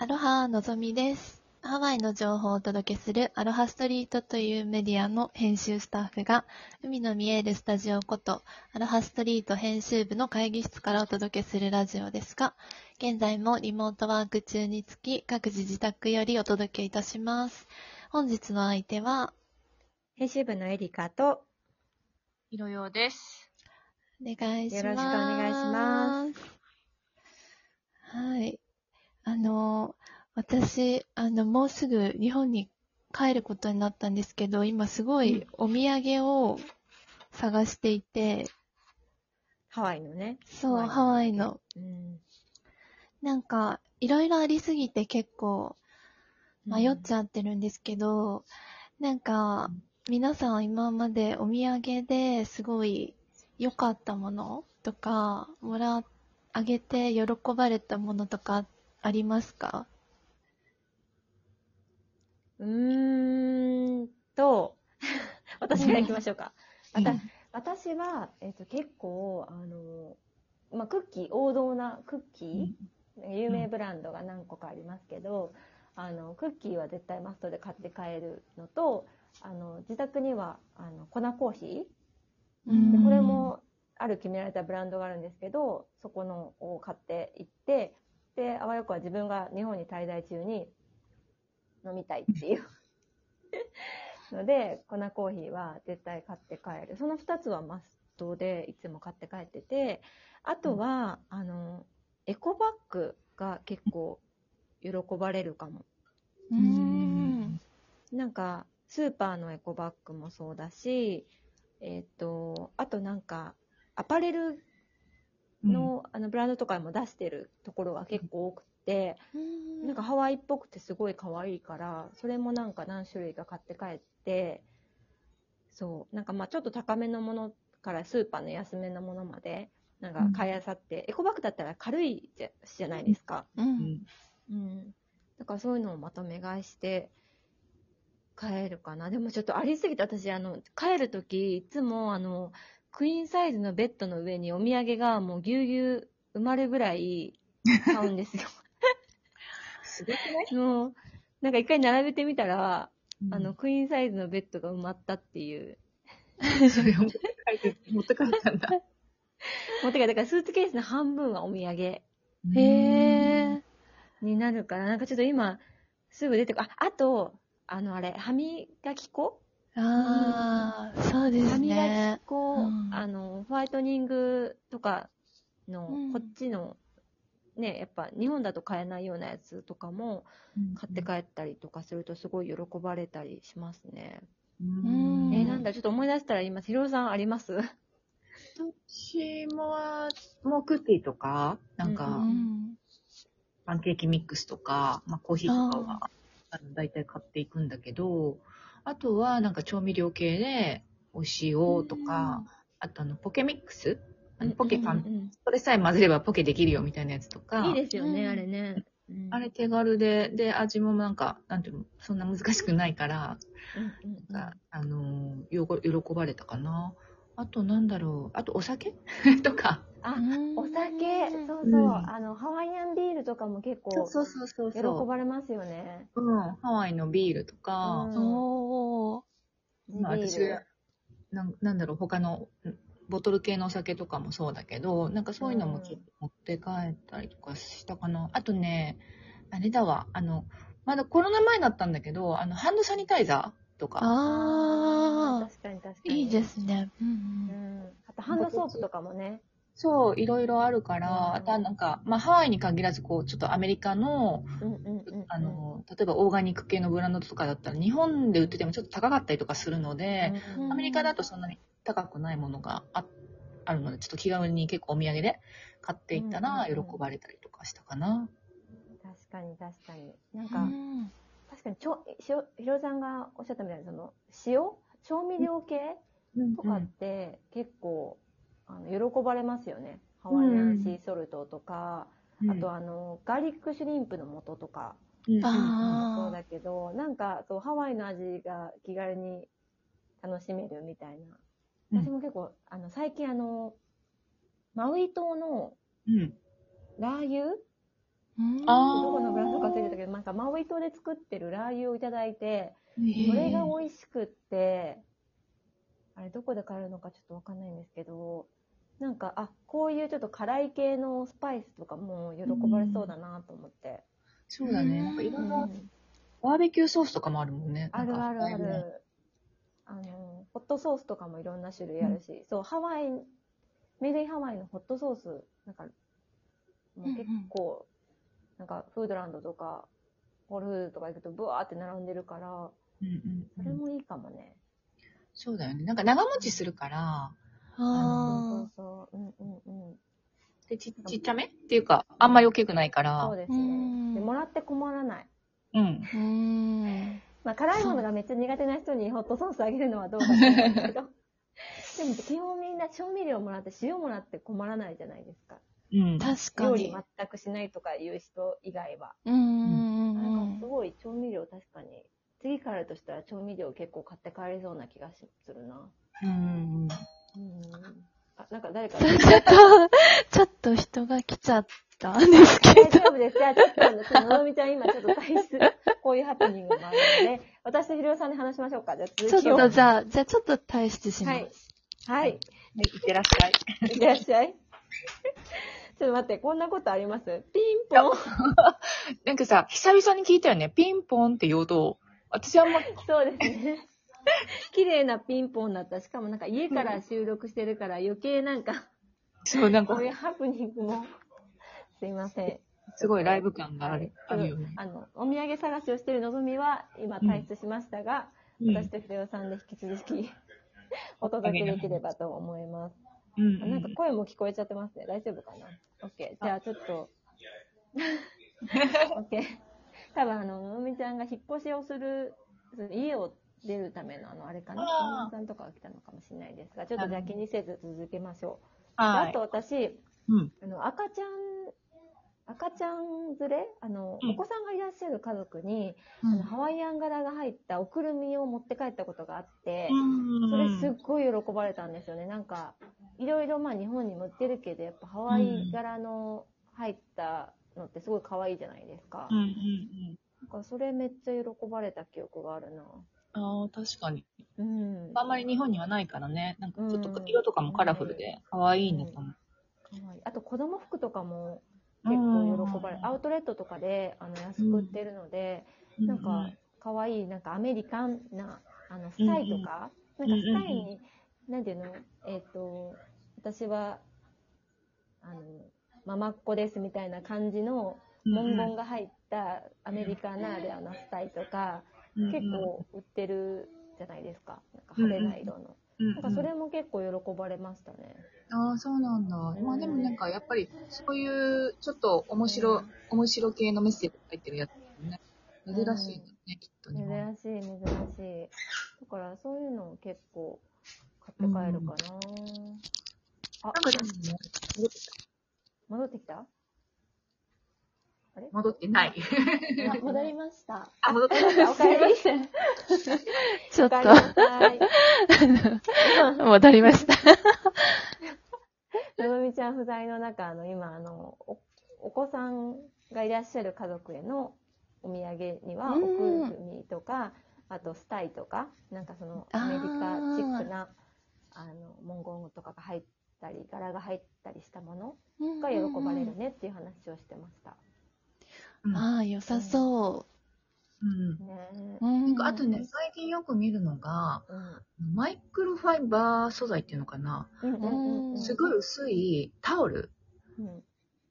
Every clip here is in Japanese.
アロハのぞみです。ハワイの情報をお届けするアロハストリートというメディアの編集スタッフが、海の見えるスタジオこと、アロハストリート編集部の会議室からお届けするラジオですが、現在もリモートワーク中につき、各自自宅よりお届けいたします。本日の相手は、編集部のエリカと、いろようです。お願いします。よろしくお願いします。はい。あの、私、あの、もうすぐ日本に帰ることになったんですけど、今すごいお土産を探していて、ハワイのね。そう、ハワイの。うん。なんか、いろいろありすぎて結構迷っちゃってるんですけど、なんか、皆さん今までお土産ですごい良かったものとか、もら、あげて喜ばれたものとかありますか？うーんと、私から行きましょうか。うん。わた私は、えっ、と、結構、あの、まあ、クッキー、王道なクッキー、有名ブランドが何個かありますけど、あの、クッキーは絶対マストで買って帰るのと、あの、自宅には、あの、粉コーヒーうん。でこれもある決められたブランドがあるんですけどそこのを買っていってよくは自分が日本に滞在中に飲みたいっていう。ので粉コーヒーは絶対買って帰る。その2つはマストでいつも買って帰っててあとは、あのエコバッグが結構喜ばれるかも。うーん。なんか、スーパーのエコバッグもそうだし、えっ、と、あとなんか、アパレルの,、あのブランドとかも出してるところが結構多くて、なんかハワイっぽくてすごい可愛いから、それもなんか何種類か買って帰って、そう、なんかまあちょっと高めのものからスーパーの安めのものまで、なんか買いあさって、エコバッグだったら軽いじゃじゃないですか。う。うんん。うん。だからそういうのをまとめ買いして帰るかな。でもちょっとありすぎて私、あの、帰るとき、いつもあの、クイーンサイズのベッドの上にお土産がもうぎゅうぎゅう埋まるぐらい買うんですよ。すごくない？もう、なんか一回並べてみたら、あの、、クイーンサイズのベッドが埋まったっていう。それを持って帰って、持って帰ったんだ。もうてか、だからスーツケースの半分はお土産へえ。になるから、なんかちょっと今、すぐ出てこ、あ、あと、あの、あれ、歯磨き粉？ああ、そうです歯磨ねき。粉、うんあの、ホワイトニングとかの、うんこっちの、ね、やっぱ日本だと買えないようなやつとかも買って帰ったりとかするとすごい喜ばれたりしますね。うん。えーなんだ、ちょっと思い出したら今、ひろさんあります？私も、もうクッキーとか、なんうか、ん。パンケーキミックスとか、まあコーヒーとかは、あの、大体買っていくんだけど、あとはなんか調味料系で、お塩とか、あとあの、ポケミックスあのポケパン、ン。それさえ混ぜればポケできるよみたいなやつとか、いいですよね、うんあれね。うんあれ手軽で、で、味もなんか、なんていうの、そんな難しくないから、うんうんうんがあのーよご喜ばれたかな。あとなんだろう、あとお酒？とか。あ、うんお酒、そうそう、うんあの、ハワイアンビールとかも結構、そうそうそう喜そう。ばれますよね。うん、ハワイのビールとか、うんおー。まあビール私がなんなんだろう、他のうんボトル系のお酒とかもそうだけど、なんかそういうのもちょっと持って帰ったりとかしたかな。あとね、あれだわ、あの、まだコロナ前だったんだけど、あの、ハンドサニタイザーとか。あ確かに確かあ、に。いいですね。ううんん。あと、ハンドソープとかもね。そう、いろいろあるから、うんあとはなんか、まあハワイに限らず、こう、ちょっとアメリカの、うんうんうん。あ、の、例えばオーガニック系のブランドとかだったら、日本で売っててもちょっと高かったりとかするので、うんアメリカだとそんなに高くないものがああるので、ちょっと気軽に結構お土産で買っていったら、うんうんうん喜ばれたりとかしたかな。確かに確かに。なんうか、ん確かにちょ、ひろさんがおっしゃったみたいに、その、塩？調味料系とかって結構、あの喜ばれますよね。ハワイアンシーソルトとか、あとは、あの、ガーリックシュリンプの素とか、うん。そうだけど、なんか、そう、ハワイの味が気軽に楽しめるみたいな。うん。私も結構、あの、最近あの、マウイ島のうん。ラー油？ううん。あーどこのブランドか忘れてたけど、なんかマウイ島で作ってるラー油をいただいて、へそーれが美味しくって、あれどこで買えるのかちょっとわかんないんですけど、なんか、あ、こういうちょっと辛い系のスパイスとかも喜ばれそうだなと思って。そうだね。なんかいろうんんなバーベキューソースとかもあるもんね。あるあるあなんかる。あの、ホットソースとかもいろんな種類あるし、そう、ハワイ、メイドインハワイのホットソース、なんか、もう結構、なんか、フードランドとか、ホールフードとか行くと、ブワーって並んでるから、うんうんそれもいいかもね。そうだよね。なんか長持ちするから、そうあそうそう。うんうんうん。でちちっちゃめっていうか、あんまり大きくないから。そうですうんね。で、もらって困らない。うん。ーうん。まあ、辛いものがめっちゃ苦手な人にホットソースあげるのはどうかと思うんですけど。でも、基本みんな調味料もらって塩もらって困らないじゃないですか。うん。確か料理に。全くしないとかいう人以外は。うんうんうなんんかすごい調味料確かに、次からとしたら調味料結構買って帰りそうな気がするな。うん。うん。あ、なんか誰か、ちょっと、ちょっと人が来ちゃったんですけ大ど。丈夫です。じゃあちょっと、ちょっとのぞみちゃん今ちょっと退出、こういうハプニングもあるので、私とひろさんで話しましょうか。じゃあちょ続きを。っとじゃあ、じゃあちょっと退出しまはいす。。はい。いってらっしゃい。いってらっしゃい。ちょっと待って、こんなことありますピンポン。なんかさ、久々に聞いたよね。ピンポンって言おうと、私あんま、そうですね。綺麗なピンポンだった。しかもなんか家から収録してるから余計なんか、そう、なんかこういうハプニングも。すいません。すごいライブ感がある、あるよね。あの、お土産探しをしているのぞみは今退出しましたが、うん私とひろさんで引き続き お届けできればと思います。うんあなんか声も聞こえちゃってますね。大丈夫かな ?OK。じゃあちょっと、OK。多分あの、のぞみちゃんが引っ越しをする、出るためのあの、あれかな。あーおさんとかが来たのかもしれないですが、ちょっとじゃあ気にせず続けましょう。はいあと。私、うん。あの、赤ちゃん、赤ちゃん連れあの、うんお子さんがいらっしゃる家族に、うんあのハワイアン柄が入ったおくるみを持って帰ったことがあって、うんそれすっごい喜ばれたんですよね。なんか、いろいろまあ日本にも売ってるけど、やっぱハワイ柄の入ったのってすごい可愛いじゃないですか。うんうんうん。なんかそれめっちゃ喜ばれた記憶があるな。ああ、確かに。うん。あんまり日本にはないからね。なんかちょっとうん色とかもカラフルで可愛いのかも。可愛い。あと子供服とかも結構喜ばれうんアウトレットとかであの安く売ってるので、なんか、可愛いなんかアメリカンな、あの、スタイとか、うんなんかスタイに、なんていうの、えっ、と、私は、あの、ママっ子ですみたいな感じの文言が入ったアメリカならではのスタイとか、結構売ってるじゃないですか。なんか派手な色の。なんかそれも結構喜ばれましたね。ああ、そうなんだ。んまあでもなんかやっぱりそういうちょっと面白、面白系のメッセージが入ってるやつね。珍しいんだね、きっと日本。珍しい、珍しい。だからそういうのを結構買って帰るかな。あなん、かでもね、戻ってきた？あれ？戻ってない。あ戻りました。あ、戻ってあおかえり。ちょっと。戻りました。のぞみちゃん不在の中、あの、今、あの、お、お子さんがいらっしゃる家族へのお土産には、おうんくるみとか、あと、スタイとか、なんかその、アメリカチックな、あの、文言とかが入ったり、柄が入ったりしたものが喜ばれるねっていう話をしてました。うんああ、良さそうう。うんなんかあとね、最近よく見るのが、うん。マイクロファイバー素材っていうのかな。すごい薄いタオルうん。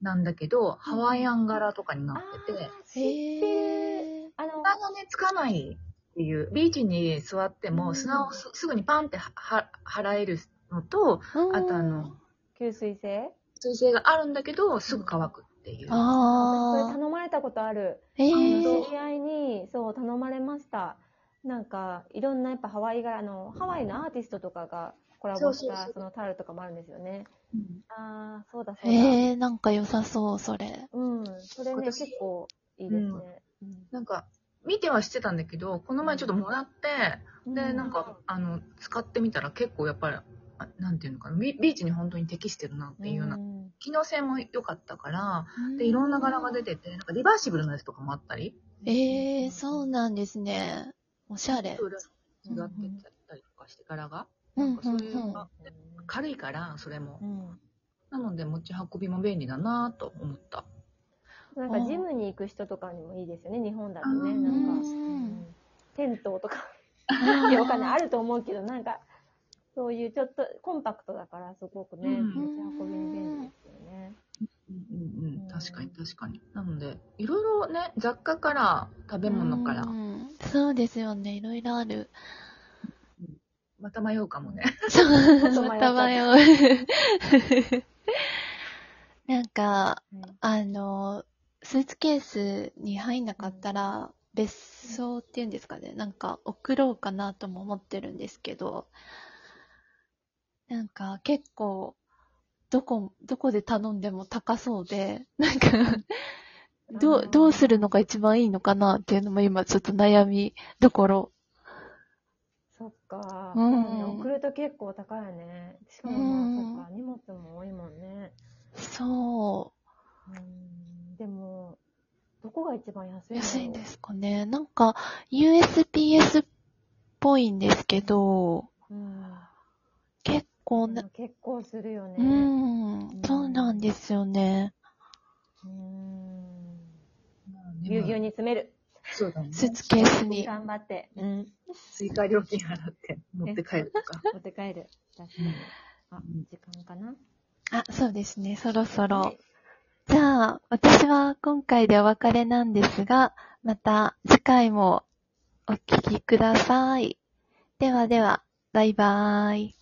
なんだけど、ハワイアン柄とかになってて。へえ。あの、砂がね、つかないっていう、ビーチに座ってうんも砂をすすぐにパンってはは払えるのと、あとあの、吸水性？水性があるんだけど、すぐ乾くっていう。それああ。頼まれたことある。ええ知り合いに、そう、頼まれました。なんか、いろんなやっぱハワイ柄の、ハワイのアーティストとかがコラボしたそうそうそうそのタオルとかもあるんですよね。うんああ、そうだそうだ。ええ、なんか良さそう、それ。うん。それね、私結構いいですね。なんか、見てはしてたんだけど、この前ちょっともらって、うんで、なんか、あの、使ってみたら結構やっぱり、あなんていうのかな、ビビーチに本当に適してるなっていうようなうん機能性も良かったから、で、いろんな柄が出てて、なんかリバーシブルのやつとかもあったり、えー、そうなんですね。おしゃれ。裏違ってたりとかして、柄が。うんなんかそういうのが軽いから、それもう。んなので、持ち運びも便利だなと思った。なんかジムに行く人とかにもいいですよね、日本だとね。うんなんか、テントとか、あいやわかんない、あると思うけど、なんか、そういうちょっとコンパクトだから、すごくね、うん持ち運びに便利ですよね。うんうんうんうん、確かに確かに。なので、いろいろね、雑貨から食べ物からう、んそうですよね。いろいろある。また迷うかもね。そう、また迷う。なんか、はいあの、スーツケースに入んなかったら、別荘っていうんですかね。なんか、送ろうかなとも思ってるんですけど、なんか、結構、どこ、どこで頼んでも高そうで、なんか、どどうするのが一番いいのかなっていうのも今ちょっと悩みどころ。そっか、うん送ると結構高いよね。しかもうんまあ、そっか、荷物も多いもんね。そう。うん、でも、どこが一番安いの安いんですかね。なんか、USPS っぽいんですけど、うん。結構な、でも結構するよね。うーん、そうなんですよね。うん。まぎゅうぎゅうに詰める。そうだね。スーツケースに。頑張って。うん。追加料金払って持って帰るとか。持って帰る。確かに。あ、時間かな？あ、そうですね、そろそろ。はいじゃあ、私は今回でお別れなんですが、また次回もお聞きください。ではでは、バイバーイ。